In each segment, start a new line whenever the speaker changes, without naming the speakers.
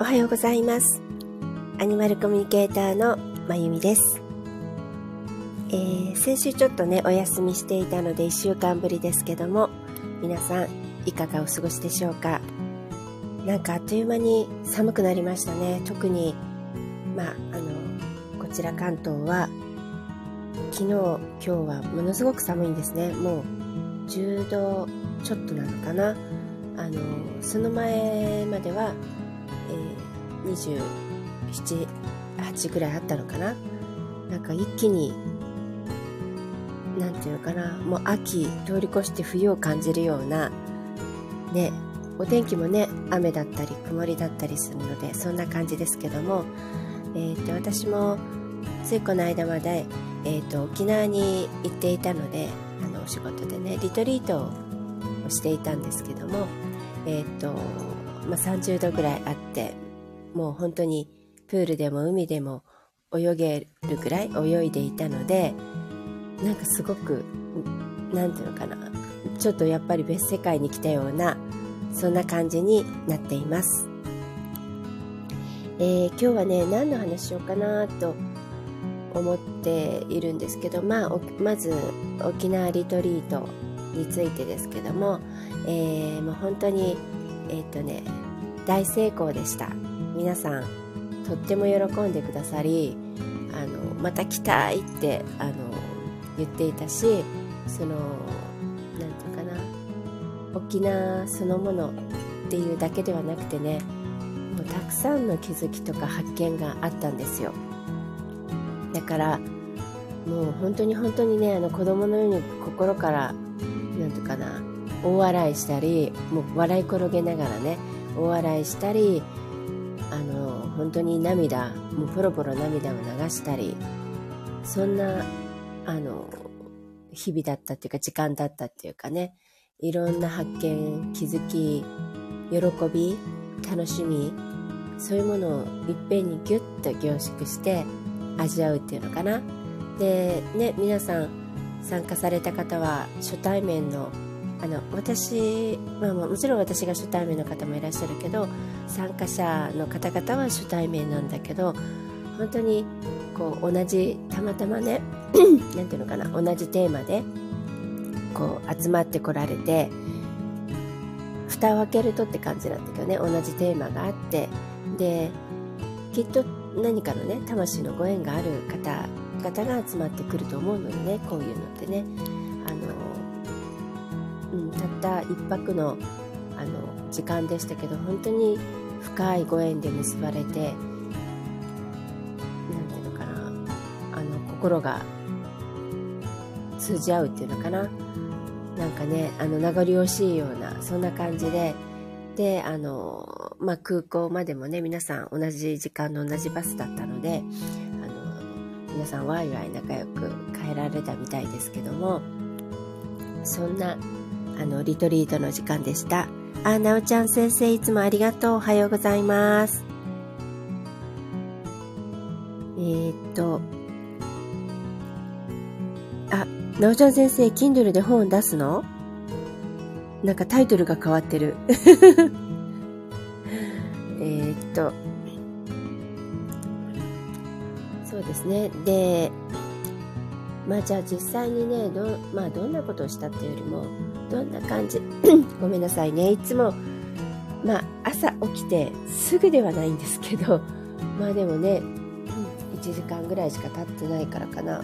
おはようございます。アニマルコミュニケーターのまゆみです。えー先週ちょっとね、お休みしていたので1週間ぶりですけども、皆さんいかがお過ごしでしょうか？なんかあっという間に寒くなりましたね。特に、まあ、あの、こちら関東は、昨日、今日はものすごく寒いんですね。もう10度ちょっとなのかな。あの、その前までは、27、8ぐらいあったのかな。なんか一気に、なんていうのかな、もう秋通り越して冬を感じるような、ね、お天気もね、雨だったり曇りだったりするので、そんな感じですけども、えっ、と、私もついこの間まで、えっ、と、沖縄に行っていたので、あの、お仕事でね、リトリートをしていたんですけども、えっ、と、まあ、30度ぐらいあって、もう本当にプールでも海でも泳げるぐらい泳いでいたので、なんかすごく、なんていうのかな、ちょっとやっぱり別世界に来たような、そんな感じになっています。えー今日はね、何の話しようかなと思っているんですけど、まあ、まず沖縄リトリートについてですけども、えーもう本当に、えっ、とね、大成功でした。皆さん、とっても喜んでくださり、あの、また来たいって、あの、言っていたし、その、なんていうかな、沖縄そのものっていうだけではなくてね、もうたくさんの気づきとか発見があったんですよ。だから、もう本当に本当にね、あの子供のように心から、なんとかな、大笑いしたり、もう笑い転げながらね、大笑いしたり、本当に涙、もうポロポロ涙を流したり、そんな、あの、日々だったっていうか時間だったっていうかね、いろんな発見、気づき、喜び、楽しみ、そういうものをいっぺんにギュッと凝縮して味わうっていうのかな。で、ね、皆さん参加された方は初対面の、あの、私、まあもちろん私が初対面の方もいらっしゃるけど、参加者の方々は初対面なんだけど、本当にこう同じ、たまたまね、なんていうのかな、同じテーマで、こう集まってこられて、蓋を開けるとって感じなんだけどね、同じテーマがあって、で、きっと何かのね、魂のご縁がある方々が集まってくると思うのでね、こういうのってね、あの、うん、たった一泊の、あの、時間でしたけど、本当に深いご縁で結ばれて、なんていうのかな、あの、心が通じ合うっていうのかな。なんかね、あの、名残惜しいような、そんな感じで、で、あの、まあ、空港までもね、皆さん同じ時間の同じバスだったので、あの、皆さんワイワイ仲良く帰られたみたいですけども、そんな、あの、リトリートの時間でした。あ、なおちゃん先生、いつもありがとう。おはようございます。えー、っと、あ、なおちゃん先生、Kindle で本出すの？なんかタイトルが変わってる。えっと、そうですね。で、まあじゃあ実際にね、ど,、まあ、どんなことをしたっていうよりも、どんな感じ、ごめんなさいね。いつも、まあ朝起きてすぐではないんですけど、まあでもね、1時間ぐらいしか経ってないからかな。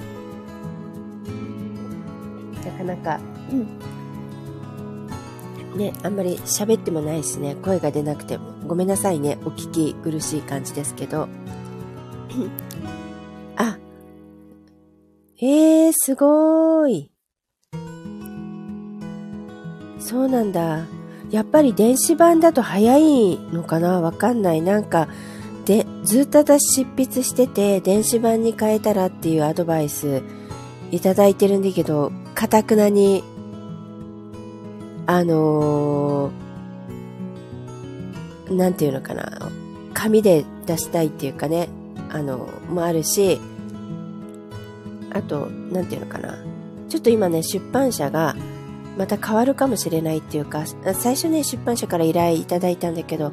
なかなか、ね、あんまり喋ってもないしね、声が出なくても。ごめんなさいね、お聞き苦しい感じですけど。あ、えー、すごーい。そうなんだ。やっぱり電子版だと早いのかな？わかんない。なんか、で、ずっと私執筆してて、電子版に変えたらっていうアドバイスいただいてるんだけど、かたくなにあのーなんていうのかな、紙で出したいっていうかね、あの、もあるし、あと、なんていうのかな、ちょっと今ね、出版社がまた変わるかもしれないっていうか、最初ね、出版社から依頼いただいたんだけど、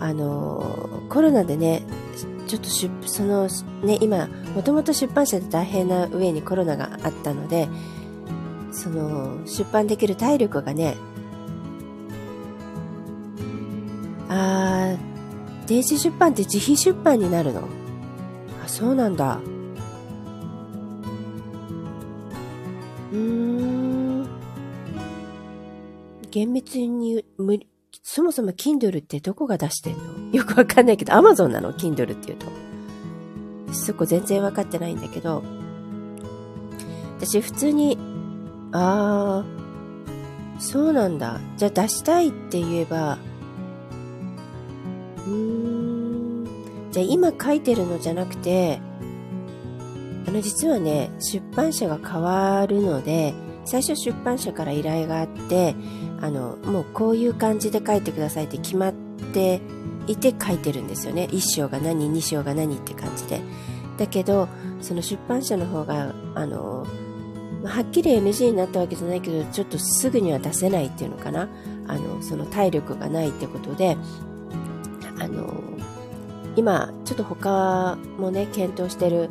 あの、コロナでね、ちょっと出、その、ね、今、もともと出版社で大変な上にコロナがあったので、その、出版できる体力がね、あー、電子出版って自費出版になるの？あ、そうなんだ。厳密に無理、そもそも Kindle ってどこが出してんの？よくわかんないけど、Amazon なの ?Kindle って言うと。そこ全然わかってないんだけど、私普通に、あー、そうなんだ。じゃあ出したいって言えば、うーん、じゃあ今書いてるのじゃなくて、あの実はね、出版社が変わるので、最初出版社から依頼があって、あの、もうこういう感じで書いてくださいって決まっていて書いてるんですよね。1章が何、2章が何って感じで。だけど、その出版社の方が、あの、はっきり NG になったわけじゃないけど、ちょっとすぐには出せないっていうのかな。あの、その体力がないってことで、あの、今、ちょっと他もね、検討してる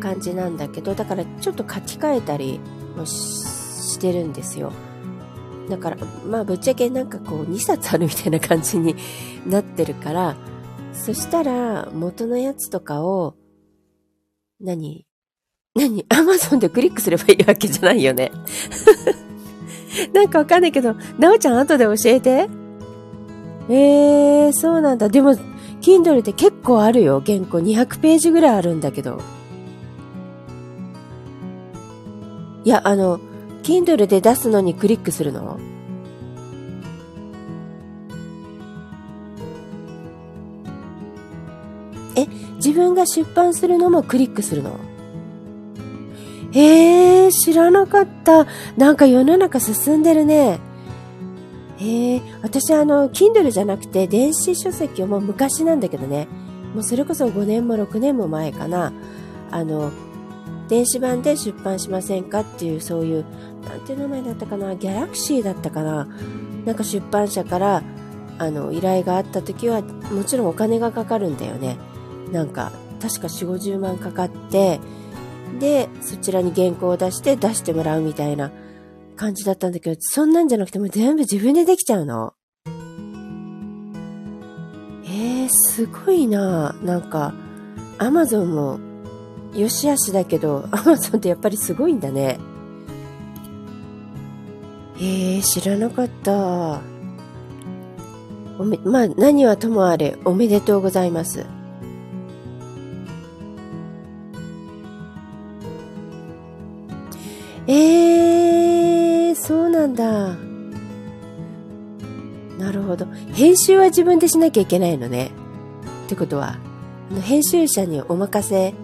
感じなんだけど、だからちょっと書き換えたりもしてるんですよ。だから、まあ、ぶっちゃけなんかこう、2冊あるみたいな感じになってるから、そしたら、元のやつとかを、何何アマゾンでクリックすればいいわけじゃないよね。なんかわかんないけど、なおちゃん後で教えて。えー、そうなんだ。でも、Kindle って結構あるよ。原稿200ページぐらいあるんだけど。いや、あの、Kindle で出すのにクリックするの？え、自分が出版するのもクリックするの？えー、知らなかった。なんか世の中進んでるね。えー、私あの、Kindle じゃなくて電子書籍をもう昔なんだけどね。もうそれこそ5年も6年も前かな。あの、電子版で出版しませんかっていうそういうなんていう名前だったかな？ギャラクシーだったかな？なんか出版社からあの依頼があった時はもちろんお金がかかるんだよね。なんか確か4 5 0万かかってでそちらに原稿を出して出してもらうみたいな感じだったんだけどそんなんじゃなくても全部自分でできちゃうの？えー、すごいな。なんかアマゾンもよしあしだけどアマゾンってやっぱりすごいんだねえー、知らなかった。おめ、まあ、何はともあれ、おめでとうございます。えー、そうなんだ。なるほど。編集は自分でしなきゃいけないのね。ってことは、編集者にお任せ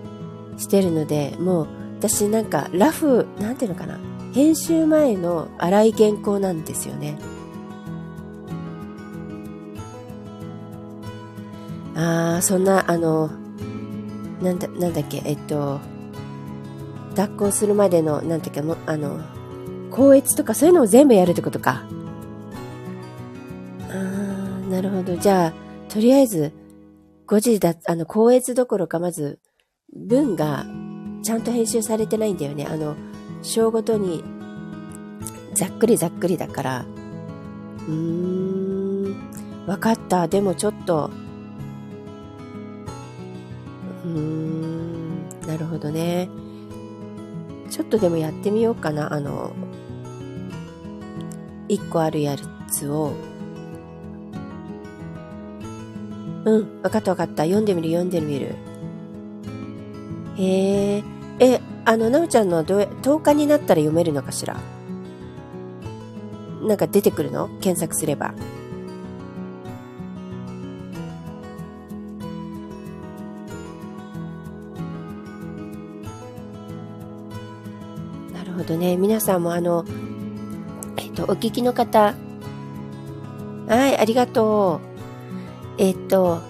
してるので、もう、私なんか、ラフ、なんていうのかな。編集前の粗い原稿なんですよね。ああ、そんな、あの、なんだ、なんだっけ、えっと、脱行するまでの、なんていうか、もあの、校閲とかそういうのを全部やるってことか。ああ、なるほど。じゃあ、とりあえず、5時だ、あの、校閲どころか、まず、文が、ちゃんと編集されてないんだよね。あの、章ごとにざっくりざっくりだから、うーん、わかった。でもちょっと、うーん、なるほどね。ちょっとでもやってみようかな。あの、一個あるやつを。うん、わかったわかった。読んでみる読んでみる。へえ。え、あの、なおちゃんのどう10日になったら読めるのかしら？なんか出てくるの？検索すれば。なるほどね。皆さんもあの、えっと、お聞きの方、はい、ありがとう。えっと、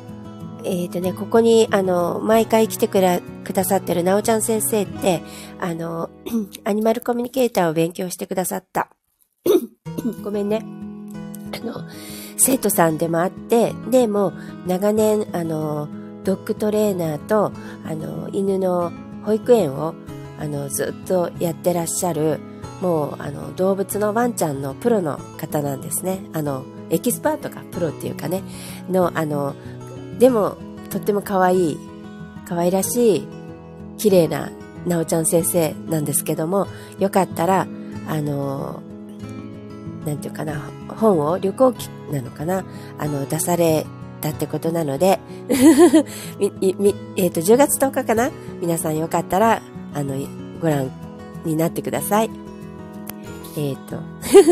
えっ、とね、ここに、あの、毎回来てくら、くださってるなおちゃん先生って、あの、アニマルコミュニケーターを勉強してくださった。ごめんね。あの、生徒さんでもあって、で、も長年、あの、ドッグトレーナーと、あの、犬の保育園を、あの、ずっとやってらっしゃる、もう、あの、動物のワンちゃんのプロの方なんですね。あの、エキスパートか、プロっていうかね、の、あの、でも、とっても可愛い、可愛らしい、綺麗な、なおちゃん先生なんですけども、よかったら、あの、なんていうかな、本を旅行記なのかな、あの、出されたってことなので、えっ、ー、と、10月10日かな皆さんよかったら、あの、ご覧になってください。えっ、ー、と、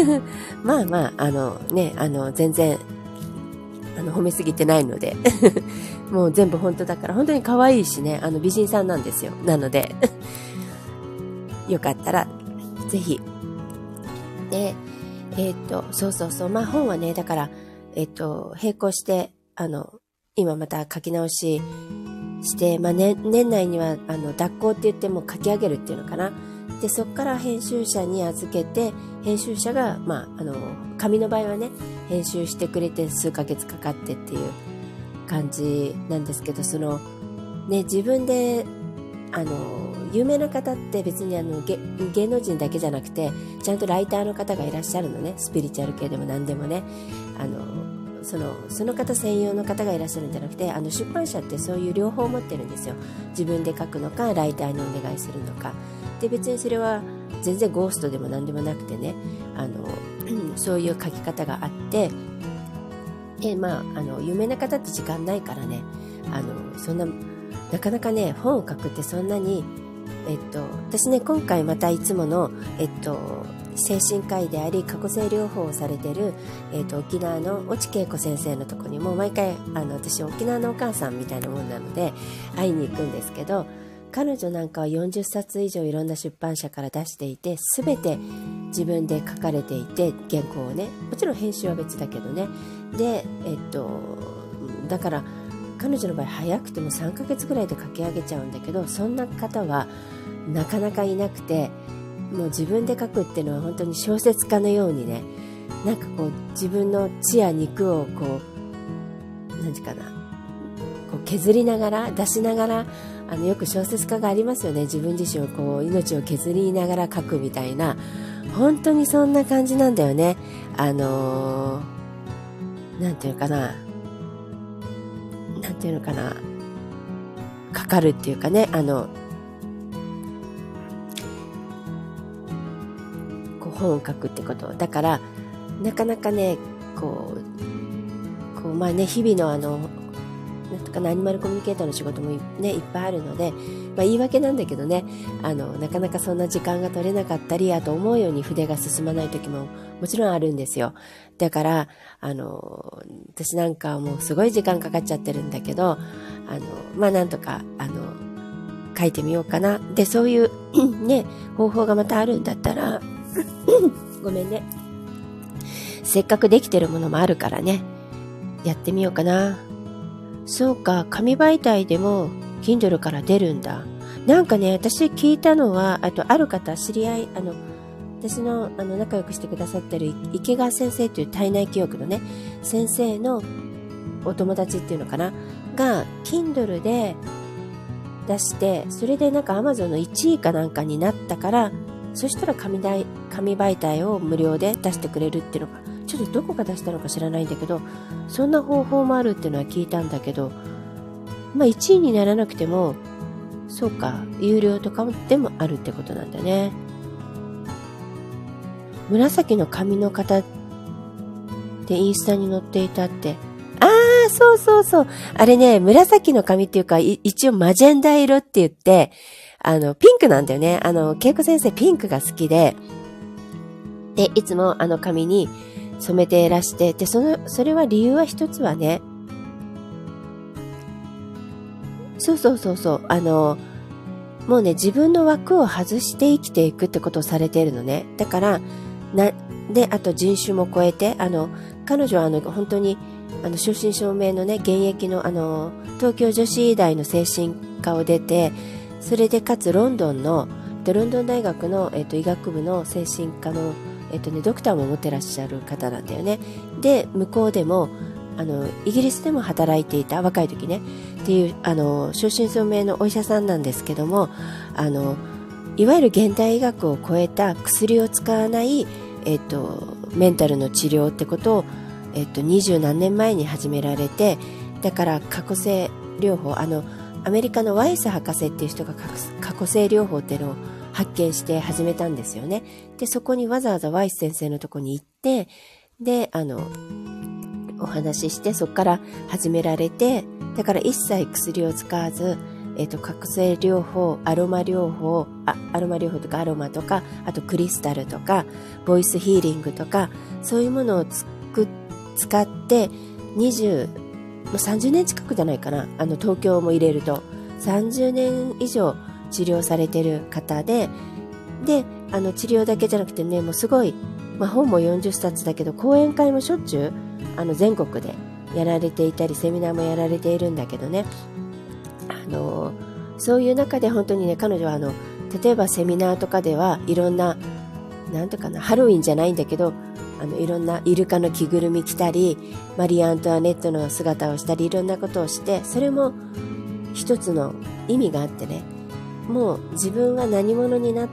まあまあ、あのね、あの、全然、あの、褒めすぎてないので、もう全部本当だから、本当に可愛いしね、あの、美人さんなんですよ。なので、よかったら、ぜひ、で、えっ、と、そうそうそう、まあ本はね、だから、えっ、と、並行して、あの、今また書き直しして、まあ、ね、年内には、あの、脱行って言っても書き上げるっていうのかな。で、そこから編集者に預けて、編集者が、まあ、あの、紙の場合はね、編集してくれて数ヶ月かかってっていう感じなんですけど、その、ね、自分で、あの、有名な方って別にあの芸能人だけじゃなくてちゃんとライターの方がいらっしゃるのねスピリチュアル系でも何でもね。あのそのその方専用の方がいらっしゃるんじゃなくてあの出版社ってそういう両方持ってるんですよ。自分で書くのかライターにお願いするのか。で別にそれは全然ゴーストでも何でもなくてね。あの そういう書き方があってでまああの有名な方って時間ないからね。あのそんななかなかね本を書くってそんなにえっと、私ね、今回またいつもの、えっと、精神科医であり、過去性療法をされてる、えっと、沖縄の越智恵子先生のとこにも、毎回、あの、私、沖縄のお母さんみたいなもんなので、会いに行くんですけど、彼女なんかは40冊以上いろんな出版社から出していて、すべて自分で書かれていて、原稿をね、もちろん編集は別だけどね。で、えっと、だから、彼女の場合早くても3ヶ月ぐらいで書き上げちゃうんだけどそんな方はなかなかいなくてもう自分で書くっていうのは本当に小説家のようにねなんかこう自分の血や肉をこう何て言うかなこう削りながら出しながらあのよく小説家がありますよね。自分自身をこう命を削りながら書くみたいな。本当にそんな感じなんだよね。あの何、ー、て言うかな。なんていうのかな、かかるっていうかね、あの、こう本を書くってこと。だから、なかなかね、こう、こうまあね、日々のあの、なんとかアニマルコミュニケーターの仕事もね、いっぱいあるので、まあ言い訳なんだけどね、あの、なかなかそんな時間が取れなかったり、あと思うように筆が進まない時ももちろんあるんですよ。だから、あの、私なんかはもうすごい時間かかっちゃってるんだけど、あの、まあなんとか、あの、書いてみようかな。で、そういう ね、方法がまたあるんだったら、ごめんね。せっかくできてるものもあるからね、やってみようかな。そうか、紙媒体でも Kindle から出るんだ。なんかね、私聞いたのは、あとある方、知り合い、あの、私のあの仲良くしてくださってる池川先生という体内記憶のね、先生のお友達っていうのかな、が、Kindle で出して、それでなんか Amazon の1位かなんかになったから、そしたら紙紙媒体を無料で出してくれるっていうのがちょっとどこが出したのか知らないんだけどそんな方法もあるっていうのは聞いたんだけどまあ1位にならなくてもそうか有料とかでもあるってことなんだね紫の髪の型でインスタに載っていたってああ、そうそうそう。あれね、紫の髪っていうか、一応マジェンダ色って言って、あの、ピンクなんだよね。あの、恵子先生ピンクが好きで、で、いつもあの髪に、染めていらして、で、その、それは理由は一つはね、そうそうそうそう、あの、もうね、自分の枠を外して生きていくってことをされているのね。だから、な、で、あと人種も超えて、あの、彼女はあの、本当に、あの、正真正銘のね、現役のあの、東京女子医大の精神科を出て、それでかつロンドンの、ロンドン大学の、えっと、医学部の精神科のえっとね、ドクターも持ってらっしゃる方なんだよね。で、向こうでも、あの、イギリスでも働いていた、若い時ね、っていう、あの、正真正銘のお医者さんなんですけども、あの、いわゆる現代医学を超えた薬を使わない、えっと、メンタルの治療ってことを、えっと、二十何年前に始められて、だから過去性療法、あの、アメリカのワイス博士っていう人が過去性療法っていうのを発見して始めたんですよね。で、そこにわざわざワイス先生のとこに行って、で、あの、お話しして、そこから始められて、だから一切薬を使わず、えっ、ー、と、覚醒療法、アロマ療法あ、アロマ療法とかアロマとか、あとクリスタルとか、ボイスヒーリングとか、そういうものをつく使って、20、もう30年近くじゃないかな。あの、東京も入れると。30年以上治療されてる方で、で、あの治療だけじゃなくてね、もうすごい、まあ、本も40冊だけど、講演会もしょっちゅう、あの全国でやられていたり、セミナーもやられているんだけどね、あの、そういう中で本当にね、彼女はあの、例えばセミナーとかではいろんな、なんとかな、ハロウィンじゃないんだけど、あのいろんなイルカの着ぐるみ着たりマリー・アントワネットの姿をしたりいろんなことをしてそれも一つの意味があってねもう自分は何者にな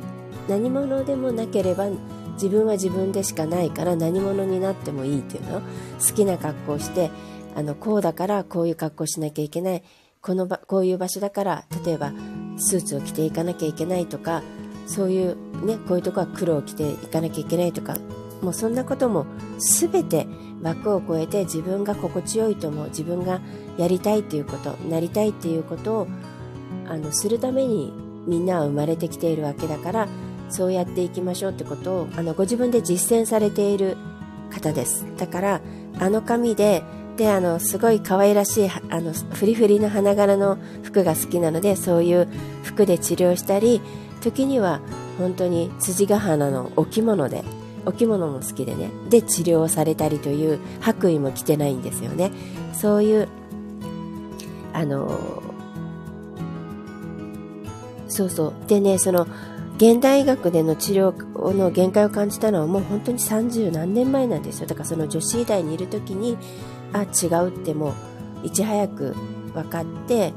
何者でもなければ自分は自分でしかないから何者になってもいいっていうの？好きな格好をしてあのこうだからこういう格好しなきゃいけない。この場こういう場所だから例えばスーツを着ていかなきゃいけないとかそういうねこういうとこは黒を着ていかなきゃいけないとかもうそんなことも全て枠を超えて自分が心地よいと思う自分がやりたいっていうことなりたいっていうことをあのするためにみんなは生まれてきているわけだからそうやっていきましょうってことをあのご自分で実践されている方です。だからあの紙でであのすごい可愛らしいあのフリフリの花柄の服が好きなのでそういう服で治療したり時には本当に辻ヶ花のお着物でお物も好きでねで治療されたりという白衣も着てないんですよね。そういうあのそうそう。でねその現代医学での治療の限界を感じたのはもう本当に30何年前なんですよ。だからその女子医大にいる時にあ違うってもういち早く分かって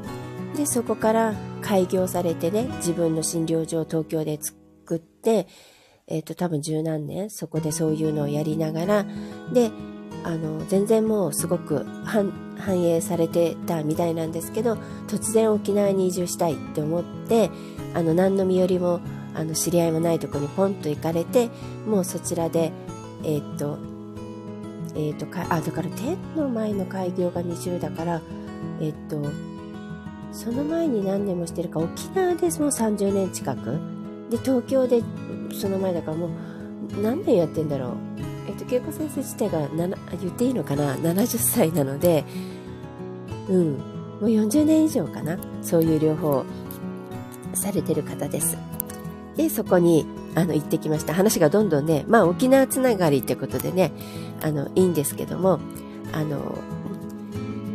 でそこから開業されてね自分の診療所を東京で作ってえっ、ー、と多分十何年そこでそういうのをやりながらであの全然もうすごく反映されてたみたいなんですけど突然沖縄に移住したいって思ってあの何の身寄りもあの知り合いもないとこにポンと行かれてもうそちらでえー、っとえー、っとかあだから天の前の開業が20だからえー、っとその前に何年もしてるか沖縄でもう30年近く。で東京でその前だからもう何年やってんだろう。えっと、恵子先生自体が言っていいのかな？70歳なので、うん、もう40年以上かな？そういう療法されてる方です。で、そこにあの行ってきました。話がどんどんね、まあ沖縄つながりってことでね、あの、いいんですけども、あの、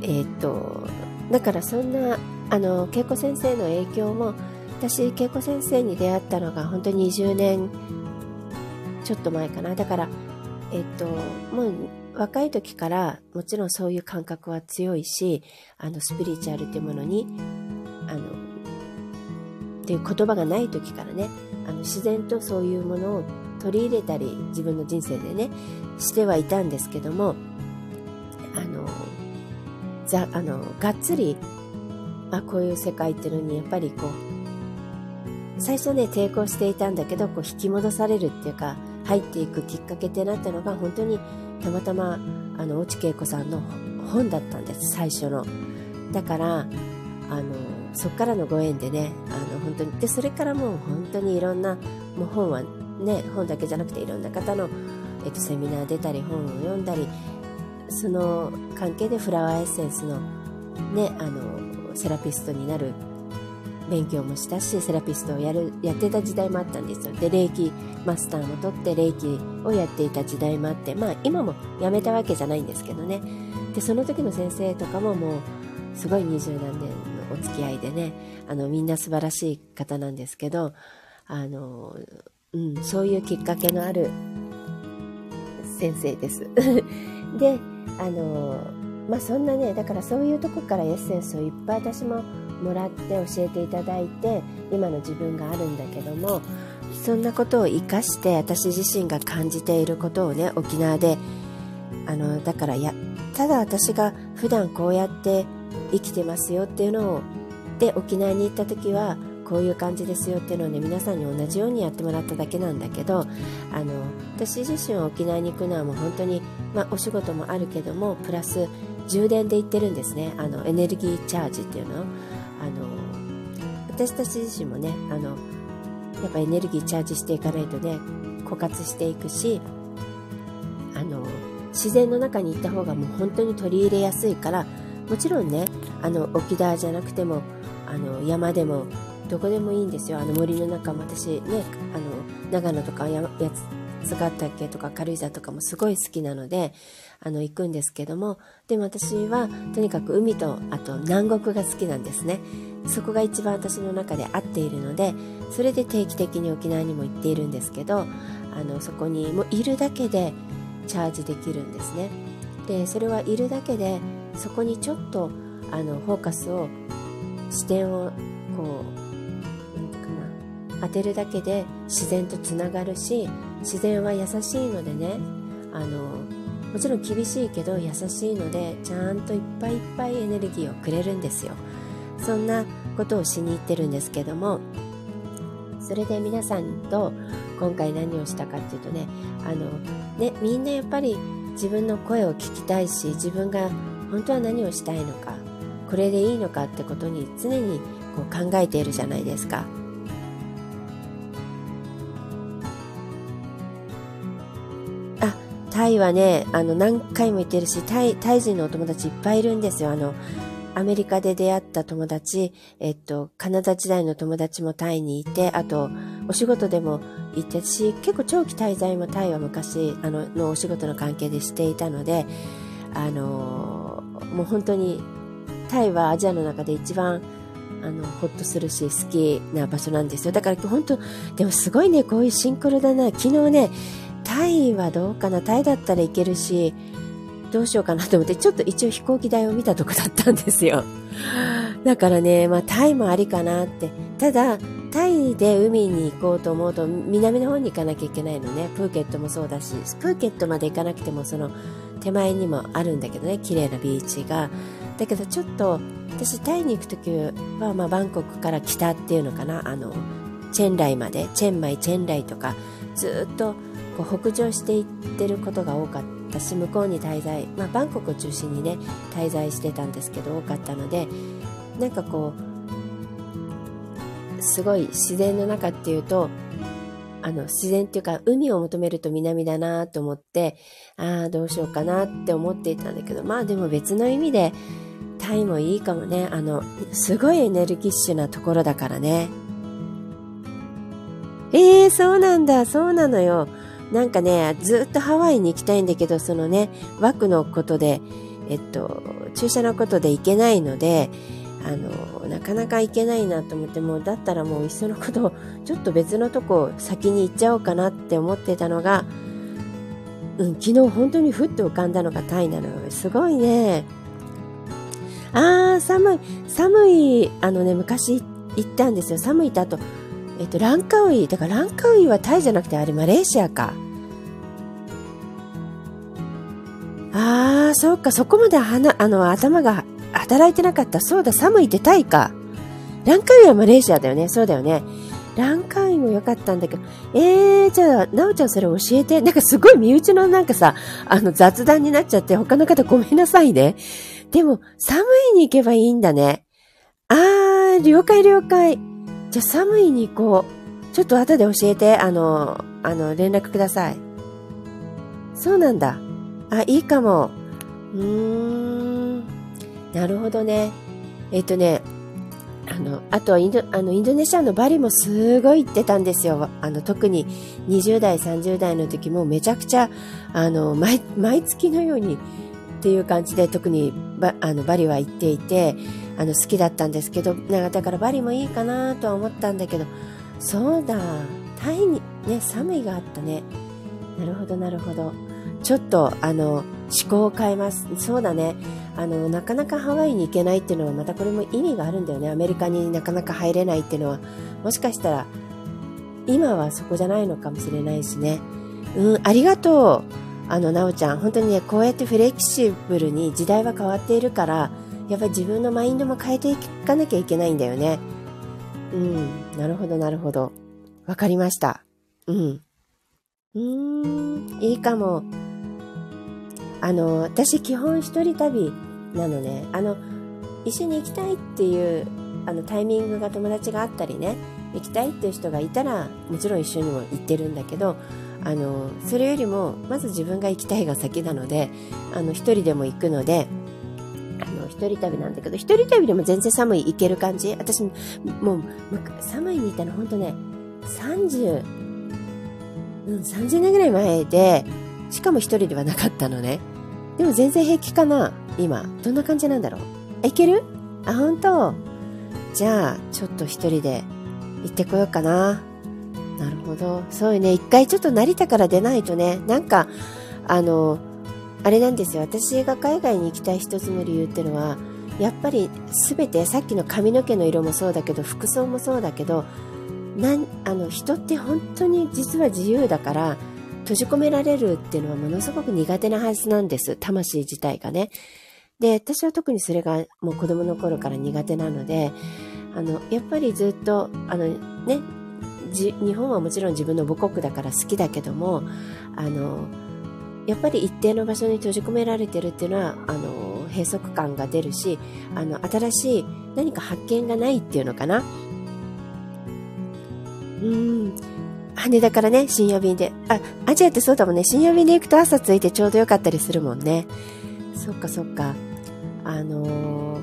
えっ、と、だからそんな、あの、恵子先生の影響も、私、恵子先生に出会ったのが本当に20年ちょっと前かな。だから、えっと、もう若い時からもちろんそういう感覚は強いし、あの、スピリチュアルっていうものに、あの、っていう言葉がない時からね、あの、自然とそういうものを取り入れたり、自分の人生でね、してはいたんですけども、あの、ざ、あの、がっつり、あ、こういう世界っていうのにやっぱりこう、最初ね、抵抗していたんだけど、こう引き戻されるっていうか、入っていくきっかけってなったのが本当にたまたまあの越智恵子さんの本だったんです最初の。だからあのそっからのご縁でねあの本当にでそれからもう本当にいろんなもう本はね本だけじゃなくていろんな方の、えっと、セミナー出たり本を読んだりその関係でフラワーエッセンスのねあのセラピストになる勉強もしたし、セラピストをやる、やってた時代もあったんですよ。で、霊気マスターも取って霊気をやっていた時代もあって、まあ今も辞めたわけじゃないんですけどね。で、その時の先生とかももう、すごい二十何年のお付き合いでね、あの、みんな素晴らしい方なんですけど、あの、うん、そういうきっかけのある先生です。で、あの、まあ、そんなね、だからそういうとこからエッセンスをいっぱい私ももらって教えていただいて、今の自分があるんだけども、そんなことを生かして私自身が感じていることをね、沖縄で、あの、だからや、ただ私が普段こうやって生きてますよっていうのを、で、沖縄に行った時は、こういう感じですよっていうのをね皆さんに同じようにやってもらっただけなんだけどあの私自身は沖縄に行くのはもう本当に、まあ、お仕事もあるけどもプラス充電で行ってるんですね。あのエネルギーチャージっていうのあの私たち自身もねあのやっぱエネルギーチャージしていかないとね枯渇していくしあの自然の中に行った方がもう本当に取り入れやすいからもちろんねあの沖縄じゃなくてもあの山でもどこでもいいんですよ。あの森の中も私ねあの長野とかやつヶ岳とか軽井沢とかもすごい好きなのであの行くんですけどもでも私はとにかく海とあと南国が好きなんですね。そこが一番私の中で合っているのでそれで定期的に沖縄にも行っているんですけどあのそこにもいるだけでチャージできるんですね。でそれはいるだけでそこにちょっとあのフォーカスを視点をこう何かな当てるだけで自然とつながるし自然は優しいのでねあのもちろん厳しいけど優しいのでちゃんといっぱいいっぱいエネルギーをくれるんですよ。そんなことをしに行ってるんですけどもそれで皆さんと今回何をしたかっていうとねあのねみんなやっぱり自分の声を聞きたいし自分が本当は何をしたいのかこれでいいのかってことに常にこう考えているじゃないですかあタイはね、あの、何回も行ってるし、タイ、タイ人のお友達いっぱいいるんですよ。あの、アメリカで出会った友達、えっと、カナダ時代の友達もタイにいて、あと、お仕事でも行ってし、結構長期滞在もタイは昔、あの、のお仕事の関係でしていたので、あの、もう本当に、タイはアジアの中で一番、あの、ほっとするし、好きな場所なんですよ。だから本当、でもすごいね、こういうシンクロだな。昨日ね、タイはどうかなタイだったらいけるし、どうしようかなと思って、ちょっと一応飛行機代を見たとこだったんですよ。だからね、まあタイもありかなって。ただ、タイで海に行こうと思うと、南の方に行かなきゃいけないのね。プーケットもそうだし、プーケットまで行かなくても、その手前にもあるんだけどね、綺麗なビーチが。だけどちょっと、私タイに行くときは、まあバンコクから北っていうのかな、あの、チェンライまで、チェンマイ、チェンライとか、ずっとこう北上していってることが多かったし向こうに滞在、まあ、バンコクを中心にね滞在してたんですけど多かったのでなんかこうすごい自然の中っていうとあの自然っていうか海を求めると南だなと思ってああどうしようかなって思っていたんだけどまあでも別の意味でタイもいいかもね。あのすごいエネルギッシュなところだからねええー、そうなんだそうなのよなんかね、ずっとハワイに行きたいんだけど、そのね、枠のことで、えっと、注射のことで行けないので、あの、なかなか行けないなと思って、もうだったらもういっそのこと、ちょっと別のとこ先に行っちゃおうかなって思ってたのが、うん、昨日本当にふっと浮かんだのがタイなのよ。すごいね。あー、寒い、寒い、あのね、昔行ったんですよ。寒いとあと、えっと、ランカウイ、だからランカウイはタイじゃなくてあれマレーシアか。ああ、そうか、そこまではな、あの、頭が働いてなかった。そうだ、寒いってタイか。ランカウイはマレーシアだよね。そうだよね。ランカウイも良かったんだけど。えー、じゃあ、なおちゃんそれ教えて。なんかすごい身内のなんかさ、あの雑談になっちゃって他の方ごめんなさいね。でも、寒いに行けばいいんだね。あー、了解了解。じゃあ寒いに行こう。ちょっと後で教えて、あの、あの、連絡ください。そうなんだ。あ、いいかも。うーん。なるほどね。えっ、とね、あの、あとインドあのインドネシアのバリもすごい行ってたんですよ。あの、特に20代、30代の時もめちゃくちゃ、あの、毎、毎月のようにっていう感じで特にバあのバリは行っていて、あの好きだったんですけどだからバリもいいかなとは思ったんだけどそうだタイにね寒いがあったねなるほどなるほどちょっと、あの、思考を変えます。そうだね。あの、なかなかハワイに行けないっていうのは、またこれも意味があるんだよね。アメリカになかなか入れないっていうのは、もしかしたら、今はそこじゃないのかもしれないしね。うん、ありがとう。あの、なおちゃん。本当にね、こうやってフレキシブルに時代は変わっているから、やっぱり自分のマインドも変えていかなきゃいけないんだよね。うん、なるほど、なるほど。わかりました。うん。うーん、いいかも。あの、私基本一人旅なのね。あの、一緒に行きたいっていうあのタイミングが友達があったりね、行きたいっていう人がいたら、もちろん一緒にも行ってるんだけど、あの、それよりも、まず自分が行きたいが先なので、あの、一人でも行くので、一人旅なんだけど、一人旅でも全然寒い行ける感じ？私、もう、寒いにいたの本当ね、30、うん、30年ぐらい前で、しかも一人ではなかったのね。でも全然平気かな今。どんな感じなんだろう？あ、いける？あ、本当？じゃあ、ちょっと一人で行ってこようかな。なるほど。そうよね。一回ちょっと成田から出ないとね、なんか、あの、あれなんですよ。私が海外に行きたい一つの理由っていうのは、やっぱり全てさっきの髪の毛の色もそうだけど、服装もそうだけど、なんあの人って本当に実は自由だから閉じ込められるっていうのはものすごく苦手なはずなんです魂自体がねで私は特にそれがもう子供の頃から苦手なのであのやっぱりずっとあのね日本はもちろん自分の母国だから好きだけどもあのやっぱり一定の場所に閉じ込められてるっていうのはあの閉塞感が出るしあの新しい何か発見がないっていうのかなうん。羽田からね、深夜便で。あ、アジアってそうだもんね。深夜便で行くと朝着いてちょうどよかったりするもんね。そっかそっか。あのー、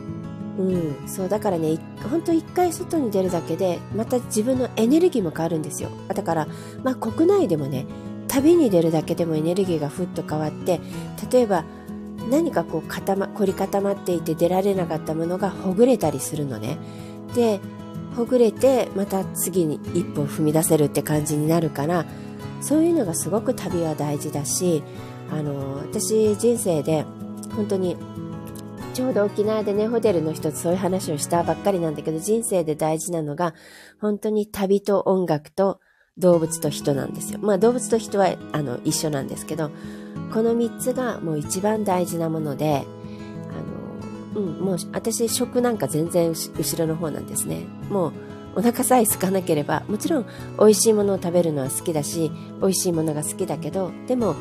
うん。そう、だからね、ほんと一回外に出るだけで、また自分のエネルギーも変わるんですよ。だから、まあ国内でもね、旅に出るだけでもエネルギーがふっと変わって、例えば、何かこう固ま、凝り固まっていて出られなかったものがほぐれたりするのね。で、ほぐれてまた次に一歩踏み出せるって感じになるからそういうのがすごく旅は大事だしあの私人生で本当にちょうど沖縄でねホテルの人とそういう話をしたばっかりなんだけど人生で大事なのが本当に旅と音楽と動物と人なんですよ。まあ動物と人はあの一緒なんですけどこの3つがもう一番大事なものであのうん、もう私食なんか全然後ろの方なんですね。もうお腹さえ空かなければもちろん美味しいものを食べるのは好きだし美味しいものが好きだけどでも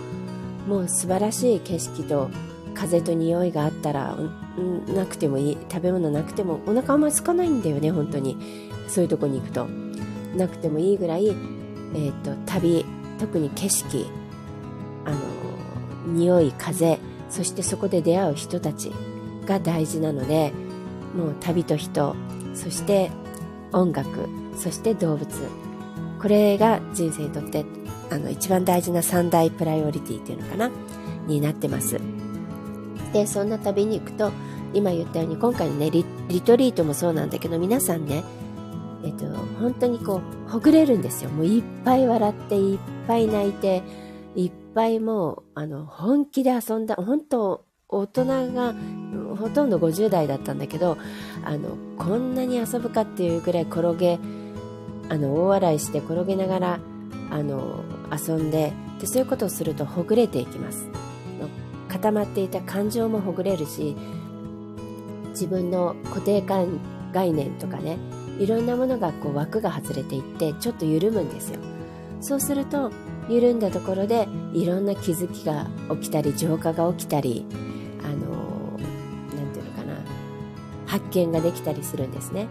もう素晴らしい景色と風と匂いがあったら、うん、なくてもいい。食べ物なくてもお腹あんま空かないんだよね本当に。そういうとこに行くと。なくてもいいぐらい、えーと、旅特に景色あの匂い風そしてそこで出会う人たちが大事なのでもう旅と人そして音楽そして動物。これが人生にとってあの一番大事な三大プライオリティっていうのかなになってます。でそんな旅に行くと今言ったように今回のねリトリートもそうなんだけど皆さんねえっと本当にこうほぐれるんですよ。もういっぱい笑っていっぱい泣いていっぱいもうあの本気で遊んだ本当大人がほとんど50代だったんだけどあのこんなに遊ぶかっていうぐらい転げあの大笑いして転げながらあの遊んででそういうことをするとほぐれていきます。固まっていた感情もほぐれるし自分の固定感概念とかねいろんなものがこう枠が外れていってちょっと緩むんですよ。そうすると緩んだところでいろんな気づきが起きたり浄化が起きたりあの何て言うのかな。発見ができたりするんですね。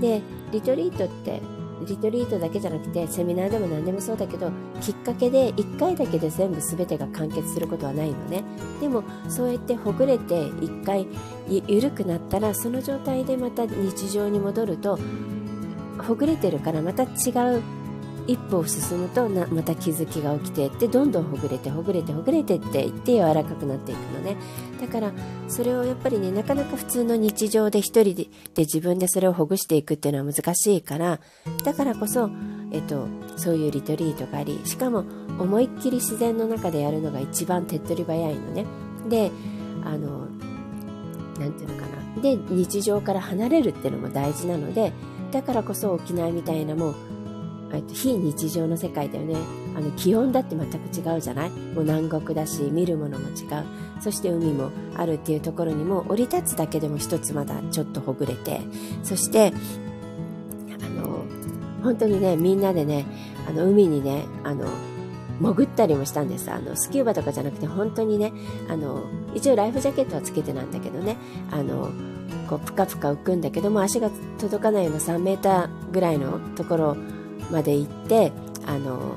でリトリートってリトリートだけじゃなくてセミナーでも何でもそうだけどきっかけで1回だけで全部全てが完結することはないのね。でもそうやってほぐれて1回緩くなったらその状態でまた日常に戻るとほぐれてるからまた違う一歩進むとまた気づきが起きてってどんどんほぐれてほぐれてほぐれてっていって柔らかくなっていくのね。だからそれをやっぱりねなかなか普通の日常で一人で自分でそれをほぐしていくっていうのは難しいからだからこそ、えっと、そういうリトリートがありしかも思いっきり自然の中でやるのが一番手っ取り早いのね。であのなんていうのかな。で日常から離れるっていうのも大事なのでだからこそ沖縄みたいなもう非日常の世界だよね。あの気温だって全く違うじゃない？もう南国だし見るものも違う。そして海もあるっていうところにも降り立つだけでも一つまだちょっとほぐれて。そしてあの本当にねみんなでねあの海にねあの潜ったりもしたんです。あのスキューバとかじゃなくて本当にねあの一応ライフジャケットはつけてなんだけどね。あのこうプカプカ浮くんだけども足が届かないような3メーターぐらいのところまで行ってあの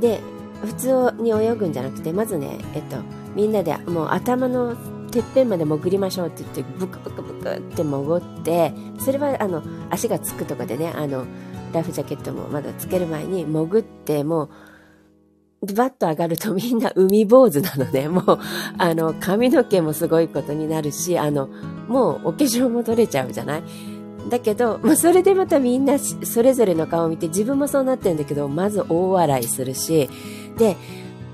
で普通に泳ぐんじゃなくてまずね、えっと、みんなでもう頭のてっぺんまで潜りましょうって言ってブクブクブクって潜ってそれはあの足がつくとかでねあのライフジャケットもまだつける前に潜ってもうバッと上がると みんな海坊主なので、もう、あの、髪の毛もすごいことになるし、あの、もうお化粧も取れちゃうじゃない？だけど、まあ、それでまたみんなそれぞれの顔を見て自分もそうなってるんだけど、まず大笑いするし、で、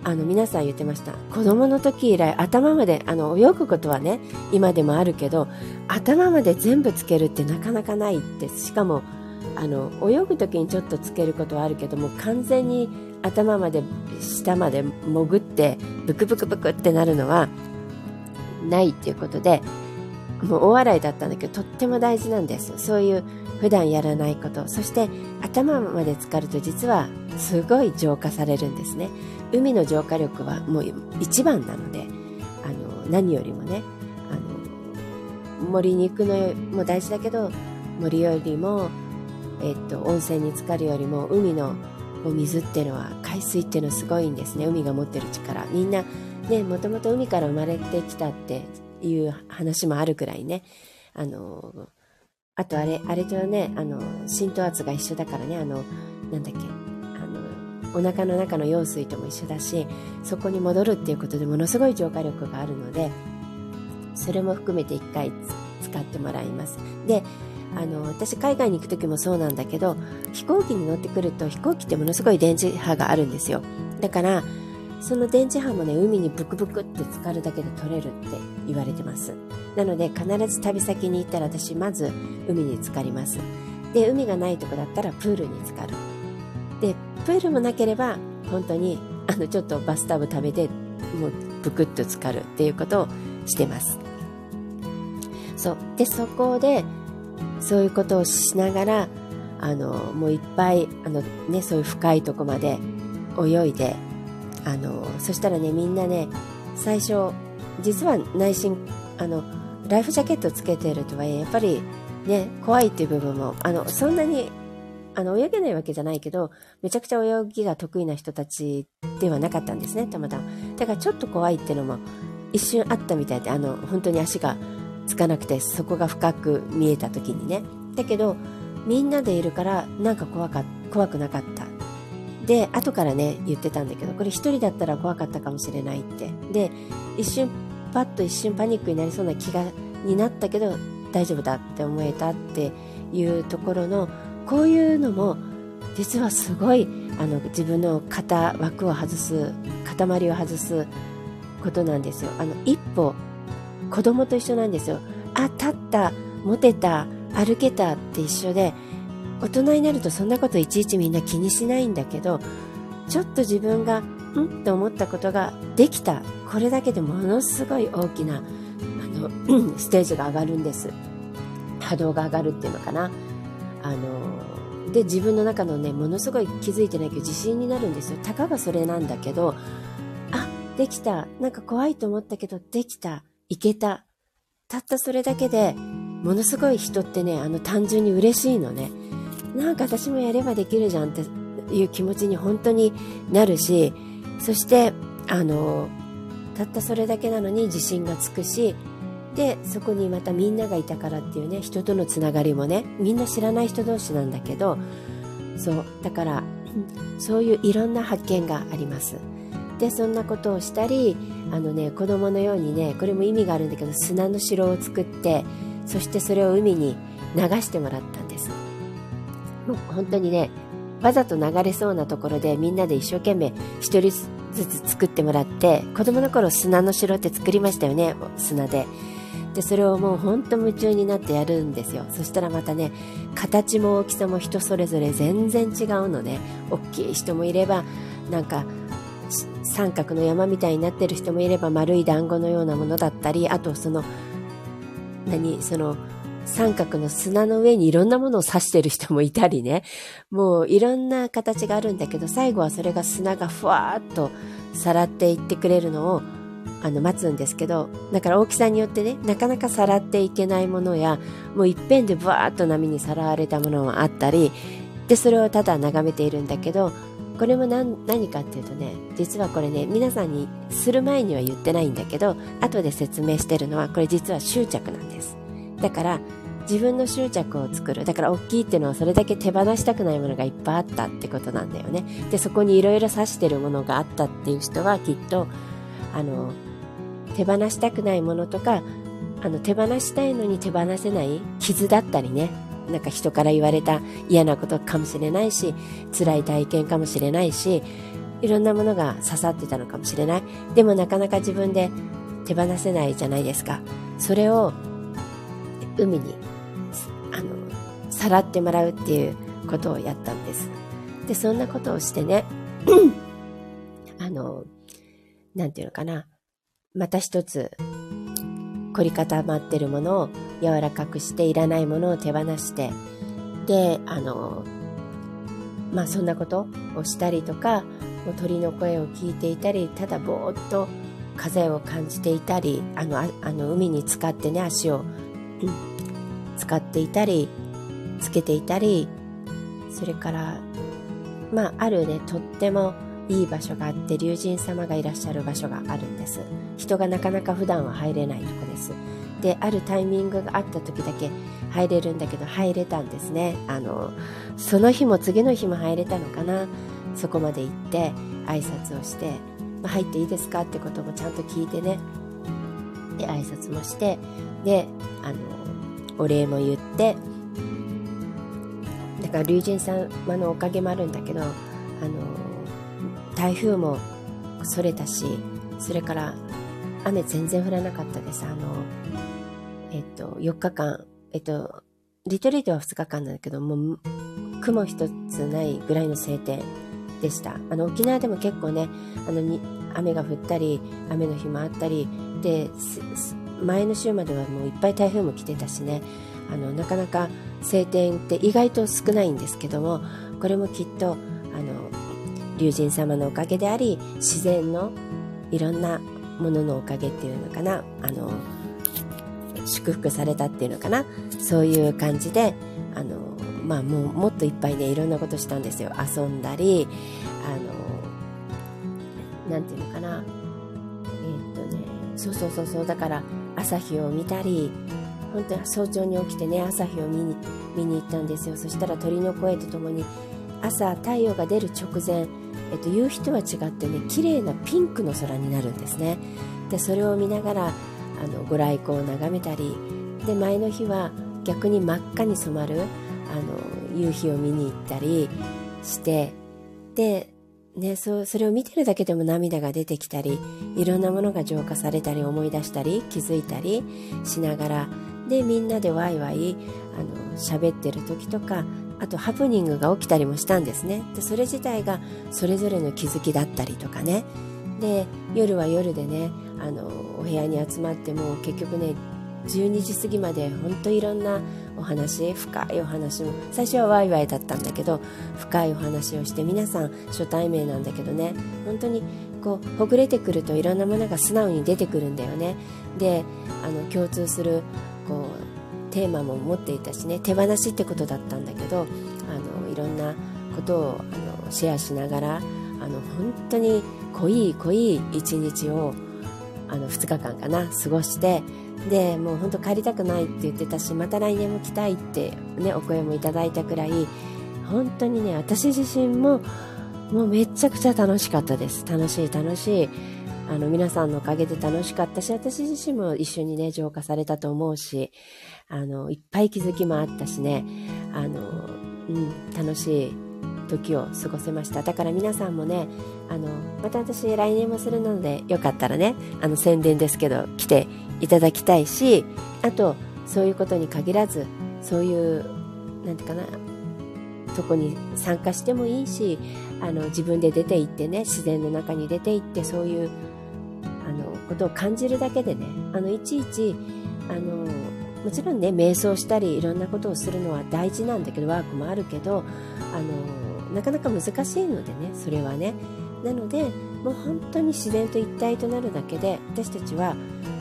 あの皆さん言ってました。子供の時以来頭まであの泳ぐことはね今でもあるけど頭まで全部つけるってなかなかないって。しかもあの泳ぐ時にちょっとつけることはあるけども完全に頭まで下まで潜ってブクブクブクってなるのはないっていうことでもう大笑いだったんだけどとっても大事なんです。そういう普段やらないこと。そして頭まで浸かると実はすごい浄化されるんですね。海の浄化力はもう一番なのであの何よりもねあの森に行くのも大事だけど森よりも、えっと、温泉に浸かるよりも海のお水っていうのは海水っていうのはすごいんですね。海が持ってる力。みんなねもともと海から生まれてきたっていう話もあるくらいね。あのあとあれあれとねあの浸透圧が一緒だからね。あのなんだっけ。あのお腹の中の羊水とも一緒だしそこに戻るっていうことでものすごい浄化力があるのでそれも含めて一回使ってもらいます。であの私海外に行く時もそうなんだけど飛行機に乗ってくると飛行機ってものすごい電磁波があるんですよ。だからその電磁波もね海にブクブクって浸かるだけで取れるって言われてます。なので必ず旅先に行ったら私まず海に浸かります。で海がないとこだったらプールに浸かる。でプールもなければ本当にあのちょっとバスタブ食べてもうブクッと浸かるっていうことをしてます。そう。でそこでそういうことをしながらあのもういっぱいあの、ね、そういう深いとこまで泳いであのそしたらねみんなね最初実は内心あのライフジャケットつけてるとはいえやっぱりね怖いっていう部分もあのそんなにあの泳げないわけじゃないけどめちゃくちゃ泳ぎが得意な人たちではなかったんですねたまたま。だからちょっと怖いっていうのも一瞬あったみたいであの本当に足がつかなくてそこが深く見えた時にね。だけどみんなでいるからなんか怖か怖くなかった。で後からね言ってたんだけどこれ一人だったら怖かったかもしれないって。で一瞬パッと一瞬パニックになりそうな気がになったけど大丈夫だって思えたっていうところのこういうのも実はすごいあの自分の肩枠を外す塊を外すことなんですよ。あの一歩子供と一緒なんですよ。あ立った持てた歩けたって一緒で大人になるとそんなこといちいちみんな気にしないんだけどちょっと自分がんって思ったことができたこれだけでものすごい大きなあの ステージが上がるんです。波動が上がるっていうのかな。あので自分の中のねものすごい気づいてないけど自信になるんですよ。たかがそれなんだけどあできた。なんか怖いと思ったけどできた。いけた。たったそれだけでものすごい人ってねあの単純に嬉しいのね。なんか私もやればできるじゃんっていう気持ちに本当になるしそしてあのたったそれだけなのに自信がつくしでそこにまたみんながいたからっていうね人とのつながりもねみんな知らない人同士なんだけどそうだからそういういろんな発見があります。でそんなことをしたりあのね子供のようにねこれも意味があるんだけど砂の城を作ってそしてそれを海に流してもらったもう本当にねわざと流れそうなところでみんなで一生懸命一人ずつ作ってもらって子供の頃砂の城って作りましたよね砂で。でそれをもうほんと夢中になってやるんですよ。そしたらまたね形も大きさも人それぞれ全然違うのね。大きい人もいればなんか三角の山みたいになってる人もいれば丸い団子のようなものだったりあとその何その三角の砂の上にいろんなものを刺してる人もいたりね。もういろんな形があるんだけど最後はそれが砂がふわーっとさらっていってくれるのをあの待つんですけどだから大きさによってねなかなかさらっていけないものやもういっぺんでブワーッと波にさらわれたものもあったりでそれをただ眺めているんだけどこれも何何かっていうとね実はこれね皆さんにする前には言ってないんだけど後で説明してるのはこれ実は執着なんです。だから自分の執着を作る。だから大きいっていうのはそれだけ手放したくないものがいっぱいあったってことなんだよね。でそこにいろいろ指してるものがあったっていう人はきっとあの手放したくないものとかあの手放したいのに手放せない傷だったりね。なんか人から言われた嫌なことかもしれないし辛い体験かもしれないしいろんなものが刺さってたのかもしれない。でもなかなか自分で手放せないじゃないですか。それを海にあのさらってもらうっていうことをやったんです。でそんなことをしてね あのなんていうのかな。また一つ凝り固まってるものを柔らかくしていらないものを手放してであのまあそんなことをしたりとかもう鳥の声を聞いていたりただぼーっと風を感じていたりあのあの海に浸かってね足を、使っていたりつけていたりそれからまああるねとってもいい場所があって龍神様がいらっしゃる場所があるんです。人がなかなか普段は入れないとこです。であるタイミングがあった時だけ入れるんだけど入れたんですね。あのその日も次の日も入れたのかな。そこまで行って挨拶をして「まあ、入っていいですか?」ってこともちゃんと聞いてね。で挨拶もしてであのお礼も言ってだから龍神様のおかげもあるんだけどあの台風もそれたしそれから雨全然降らなかったですあのえっと、4日間、えっと、リトリートは2日間なんだけど、もう、雲一つないぐらいの晴天でした。あの、沖縄でも結構ね、あのに、雨が降ったり、雨の日もあったり、で、前の週まではもういっぱい台風も来てたしね、あの、なかなか晴天って意外と少ないんですけども、これもきっと、あの、龍神様のおかげであり、自然のいろんなもののおかげっていうのかな、あの、祝福されたっていうのかな。そういう感じであのまあもうもっといっぱいねいろんなことしたんですよ。遊んだりあのなんていうのか、そうそうそうそうだから朝日を見たり本当に早朝に起きてね朝日を見に見に行ったんですよ。そしたら鳥の声とともに朝太陽が出る直前、えっと、夕日とは違ってね綺麗なピンクの空になるんですね。でそれを見ながらあのご来光を眺めたりで前の日は逆に真っ赤に染まるあの夕日を見に行ったりしてでね、そそれを見てるだけでも涙が出てきたりいろんなものが浄化されたり思い出したり気づいたりしながらでみんなでワイワイあの喋ってる時とかあとハプニングが起きたりもしたんですね。でそれ自体がそれぞれの気づきだったりとかね。で夜は夜でねあのお部屋に集まっても結局ね12時過ぎまで本当いろんなお話深いお話も最初はワイワイだったんだけど深いお話をして皆さん初対面なんだけどね。本当にこうほぐれてくるといろんなものが素直に出てくるんだよね。であの共通するこうテーマも持っていたしね手放しってことだったんだけどあのいろんなことをあのシェアしながらあの本当に濃い濃い一日をあの2日間かな過ごしてでもう本当帰りたくないって言ってたしまた来年も来たいってねお声もいただいたくらい本当にね私自身ももうめちゃくちゃ楽しかったです。楽しい楽しい。あの皆さんのおかげで楽しかったし私自身も一緒にね浄化されたと思うしあのいっぱい気づきもあったしね。あの、うん、楽しい時を過ごせました。だから皆さんもねあのまた私来年もするのでよかったらねあの宣伝ですけど来ていただきたいしあとそういうことに限らずそういうなんていうかなそこに参加してもいいしあの自分で出て行ってね自然の中に出て行ってそういうあのことを感じるだけでねあのいちいちあのもちろんね瞑想したりいろんなことをするのは大事なんだけどワークもあるけどあのなかなか難しいのでねそれはね。なのでもう本当に自然と一体となるだけで私たちは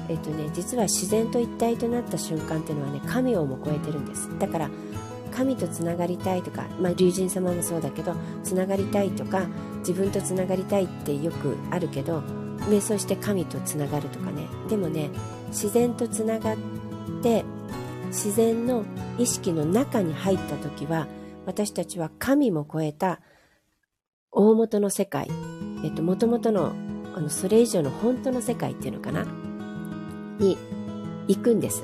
えっとね、実は自然と一体となった瞬間っていうのはね神をも超えてるんです。だから神とつながりたいとか、まあ、龍神様もそうだけどつながりたいとか自分とつながりたいってよくあるけど瞑想して神とつながるとかね。でもね自然とつながって自然の意識の中に入った時は私たちは神も超えた大元の世界、えっと、元々のあのそれ以上の本当の世界っていうのかな？に行くんです。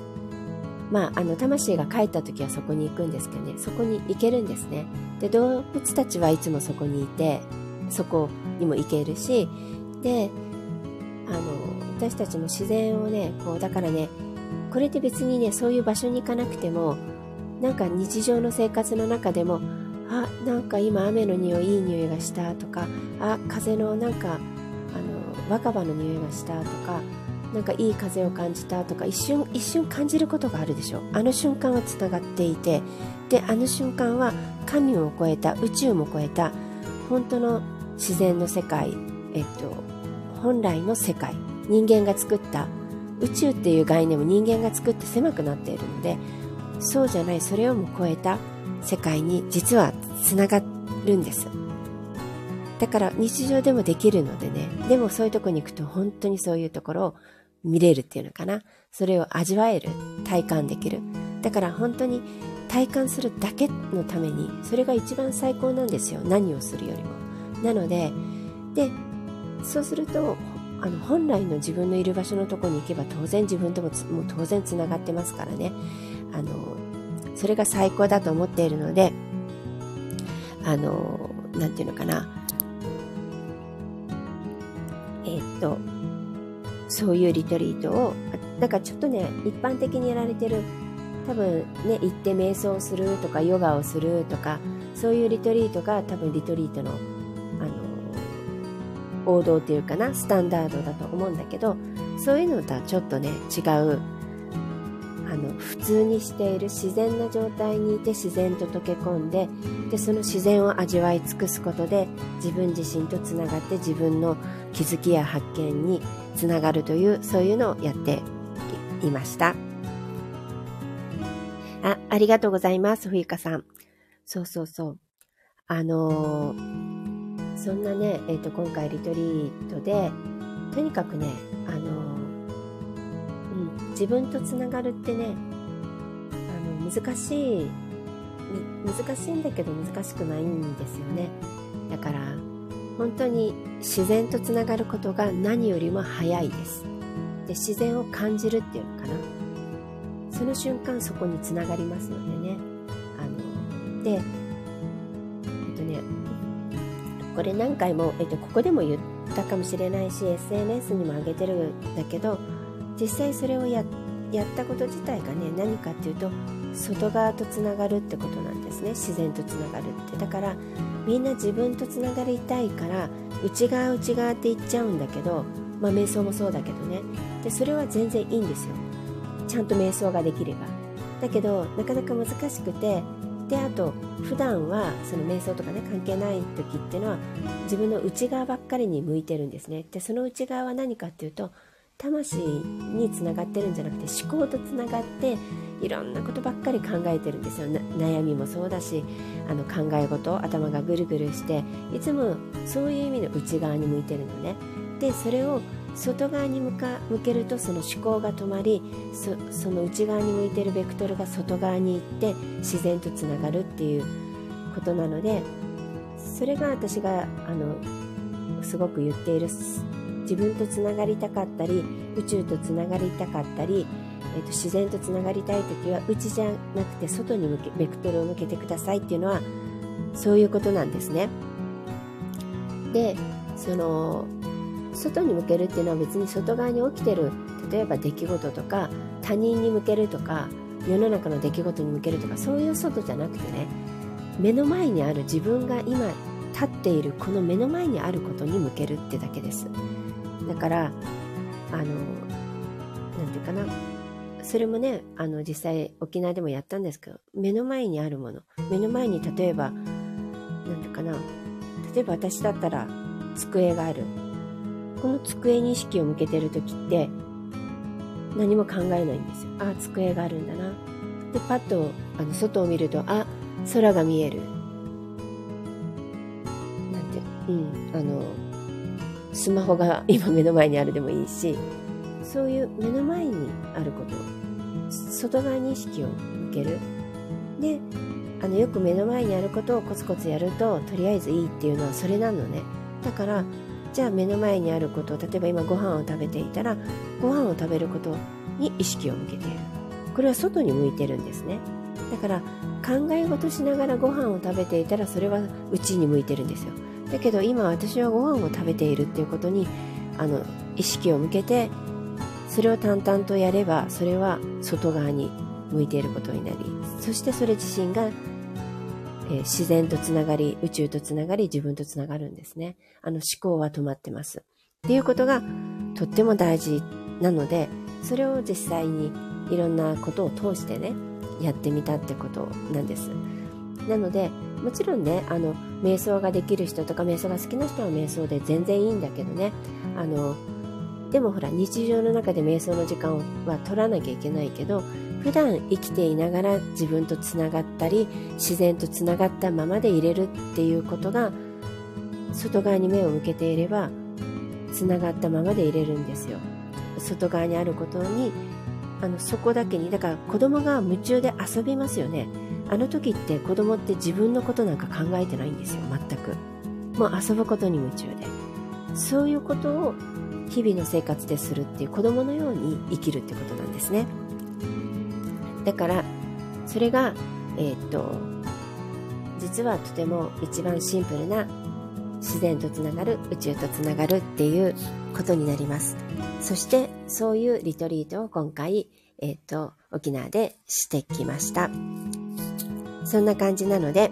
まあ、あの魂が帰った時はそこに行くんですけどね。そこに行けるんですね。で動物たちはいつもそこにいてそこにも行けるしであの私たちも自然をねこうだからねこれって別にねそういう場所に行かなくてもなんか日常の生活の中でもあなんか今雨の匂いいい匂いがしたとかあ風のなんかあの若葉の匂いがしたとかなんかいい風を感じたとか一瞬一瞬感じることがあるでしょ。あの瞬間はつながっていてであの瞬間は神を超えた宇宙も超えた本当の自然の世界、えっと、本来の世界人間が作った宇宙っていう概念も人間が作って狭くなっているのでそうじゃないそれをも超えた世界に実はつながるんですだから日常でもできるのでねでもそういうとこに行くと本当にそういうところを見れるっていうのかな。それを味わえる。体感できる。だから本当に体感するだけのために、それが一番最高なんですよ。何をするよりも。なので、で、そうすると、あの本来の自分のいる場所のとこに行けば当然自分とももう当然つながってますからね。あの、それが最高だと思っているので、あの、なんていうのかな。えー、っと、そういうリトリートをなんかちょっとね一般的にやられてる多分ね行って瞑想するとかヨガをするとかそういうリトリートが多分リトリートのあの王道っていうかなスタンダードだと思うんだけどそういうのとはちょっとね違うの普通にしている自然な状態にいて自然と溶け込んででその自然を味わい尽くすことで自分自身とつながって自分の気づきや発見につながるというそういうのをやっていました。あありがとうございます冬香さん。そうそうそう。あのー、そんなね、えーと、今回リトリートでとにかくねあのー、自分とつながるってねあの難しい難しいんだけど難しくないんですよね。だから本当に自然とつながることが何よりも早いです。で自然を感じるっていうのかな。その瞬間そこにつながりますのでね。あのでえっとねこれ何回も、えっと、ここでも言ったかもしれないし SNS にも上げてるんだけど実際それをやったこと自体がね何かっていうと外側とつながるってことなんですね。自然とつながるって。だからみんな自分とつながりたいから内側内側って言っちゃうんだけどまあ瞑想もそうだけどね。でそれは全然いいんですよ。ちゃんと瞑想ができれば。だけどなかなか難しくてであと普段はその瞑想とかね関係ない時っていうのは自分の内側ばっかりに向いてるんですね。でその内側は何かっていうと魂につながってるんじゃなくて思考とつながっていろんなことばっかり考えてるんですよ。悩みもそうだしあの考え事頭がぐるぐるしていつもそういう意味の内側に向いてるのね。でそれを外側に向か向けるとその思考が止まりその内側に向いてるベクトルが外側に行って自然とつながるっていうことなのでそれが私があのすごく言っている自分とつながりたかったり宇宙とつながりたかったり、えー、と自然とつながりたい時は内じゃなくて外に向けベクトルを向けてくださいっていうのはそういうことなんですね。で、その、外に向けるっていうのは別に外側に起きてる、例えば出来事とか、他人に向けるとか、世の中の出来事に向けるとか、そういう外じゃなくてね、目の前にある自分が今立っているこの目の前にあることに向けるってだけです。だから、あの、なんていうかな、それもね、あの、実際沖縄でもやったんですけど、目の前にあるもの、目の前に例えば、なんていうかな、例えば私だったら机がある。この机に意識を向けてる時って、何も考えないんですよ。あ、机があるんだな。で、パッと、あの、外を見ると、あ、空が見える。なんて、うん、あの、スマホが今目の前にあるでもいいし、そういう目の前にあること外側に意識を向ける。であのよく目の前にあることをコツコツやるととりあえずいいっていうのはそれなのね。だからじゃあ目の前にあること例えば今ご飯を食べていたらご飯を食べることに意識を向けている。これは外に向いてるんですね。だから考え事しながらご飯を食べていたらそれは内に向いてるんですよ。だけど今私はご飯を食べているっていうことにあの意識を向けてそれを淡々とやればそれは外側に向いていることになりそしてそれ自身が、えー、自然とつながり宇宙とつながり自分とつながるんですね。あの思考は止まってます。っていうことがとっても大事なのでそれを実際にいろんなことを通してねやってみたってことなんです。なのでもちろんねあの瞑想ができる人とか瞑想が好きな人は瞑想で全然いいんだけどね。あのでもほら日常の中で瞑想の時間は取らなきゃいけないけど普段生きていながら自分とつながったり自然とつながったままでいれるっていうことが外側に目を向けていればつながったままでいれるんですよ。外側にあることにあのそこだけにだから子供が夢中で遊びますよね。あの時って子供って自分のことなんか考えてないんですよ。全く。もう遊ぶことに夢中で。そういうことを日々の生活でするっていう子供のように生きるってことなんですね。だからそれがえー、っと実はとても一番シンプルな自然とつながる宇宙とつながるっていうことになります。そしてそういうリトリートを今回えー、っと沖縄でしてきました。そんな感じなので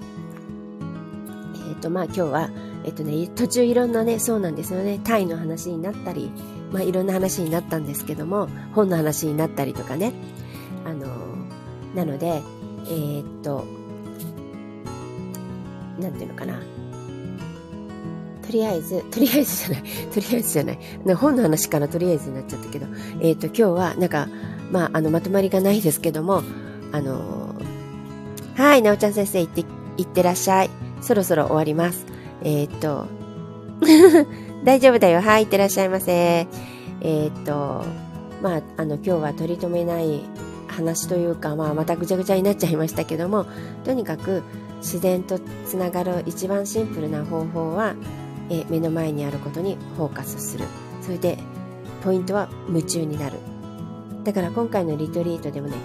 えー、とまあ今日はえっとね、途中いろんなね、そうなんですよね、タイの話になったり、まあいろんな話になったんですけども、本の話になったりとかね、あのなので、えー、っと、なんていうのかな、とりあえず、とりあえずじゃない、とりあえずじゃない、な本の話からとりあえずになっちゃったけど、えー、っと、今日は、なんか、まあ、あの、まとまりがないですけども、あのはい、なおちゃん先生、行って、行ってらっしゃい。そろそろ終わります。えー、っと、大丈夫だよ。はい、いってらっしゃいませ。えー、っと、まあ、あの、今日は取り留めない話というか、まあ、またぐちゃぐちゃになっちゃいましたけども、とにかく自然とつながる一番シンプルな方法は、え目の前にあることにフォーカスする。それで、ポイントは夢中になる。だから今回のリトリートでもね、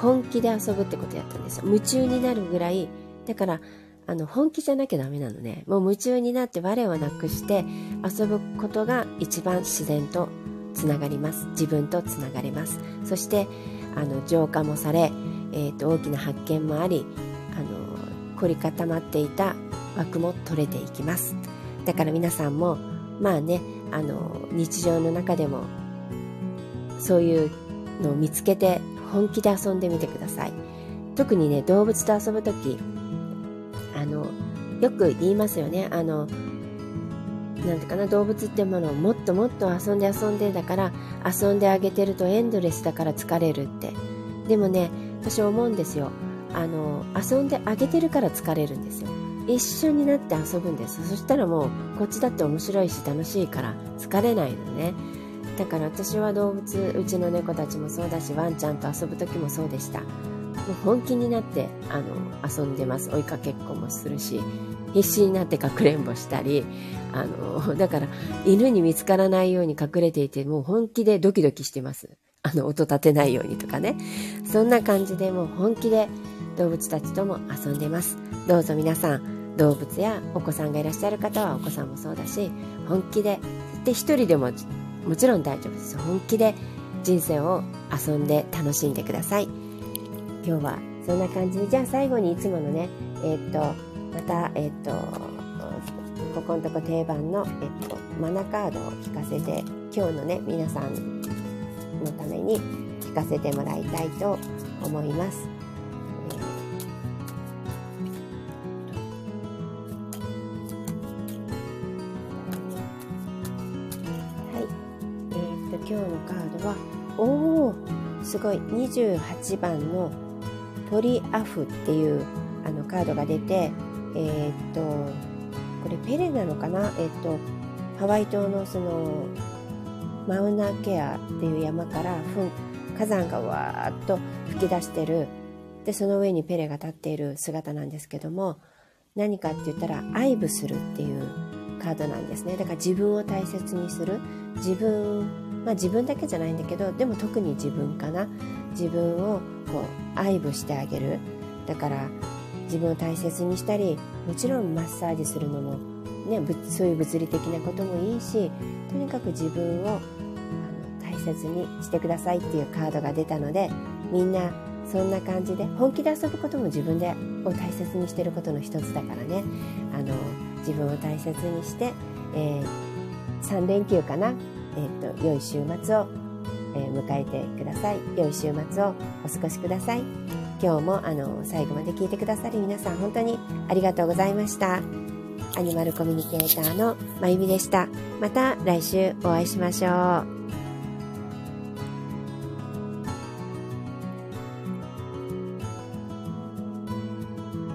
本気で遊ぶってことやったんですよ。夢中になるぐらい、だからあの本気じゃなきゃダメなのね。もう夢中になって我をなくして遊ぶことが一番自然とつながります。自分とつながれます。そしてあの浄化もされ、えーと、大きな発見もありあの凝り固まっていた枠も取れていきます。だから皆さんもまあねあの日常の中でもそういうのを見つけて本気で遊んでみてください。特にね動物と遊ぶ時あのよく言いますよね。あのなんてかな動物ってものをもっともっと遊んで遊んでだから遊んであげてるとエンドレスだから疲れるって。でもね私思うんですよ。あの遊んであげてるから疲れるんですよ。一緒になって遊ぶんです。そしたらもうこっちだって面白いし楽しいから疲れないのね。だから私は動物うちの猫たちもそうだしワンちゃんと遊ぶ時もそうでした。もう本気になってあの遊んでます。追いかけっこもするし必死になってかくれんぼしたりあのだから犬に見つからないように隠れていてもう本気でドキドキしてます。あの音立てないようにとかね。そんな感じでもう本気で動物たちとも遊んでます。どうぞ皆さん動物やお子さんがいらっしゃる方はお子さんもそうだし本気でで一人でももちろん大丈夫です本気で人生を遊んで楽しんでください今日はそんな感じでじゃあ最後にいつものねえー、っとまたえー、っとここのとこ定番の、えっと、マナカードを引かせて今日のね皆さんのために引かせてもらいたいと思います。すごい。28番のトリアフっていうあのカードが出てえー、っとこれペレなのかな？えー、っとハワイ島のそのマウナケアっていう山から火山がわーっと吹き出してる。でその上にペレが立っている姿なんですけども何かって言ったら愛撫するっていうカードなんですね。だから自分を大切にする。自分まあ自分だけじゃないんだけどでも特に自分かな。自分をこう愛撫してあげる。だから自分を大切にしたりもちろんマッサージするのも、ね、そういう物理的なこともいいしとにかく自分を大切にしてくださいっていうカードが出たのでみんなそんな感じで本気で遊ぶことも自分でを大切にしてることの一つだからね。あの自分を大切にして、えー、3連休かな、えーと、良い週末を、えー、迎えてください。良い週末をお過ごしください。今日もあの最後まで聞いてくださり皆さん本当にありがとうございました。アニマルコミュニケーターのまゆみでした。また来週お会いしましょう。